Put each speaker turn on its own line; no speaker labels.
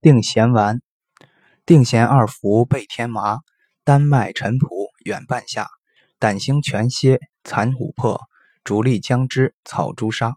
定闲丸定闲二服备天麻丹麦陈朴远半夏胆星全蝎蚕琥珀竹沥姜汁草朱砂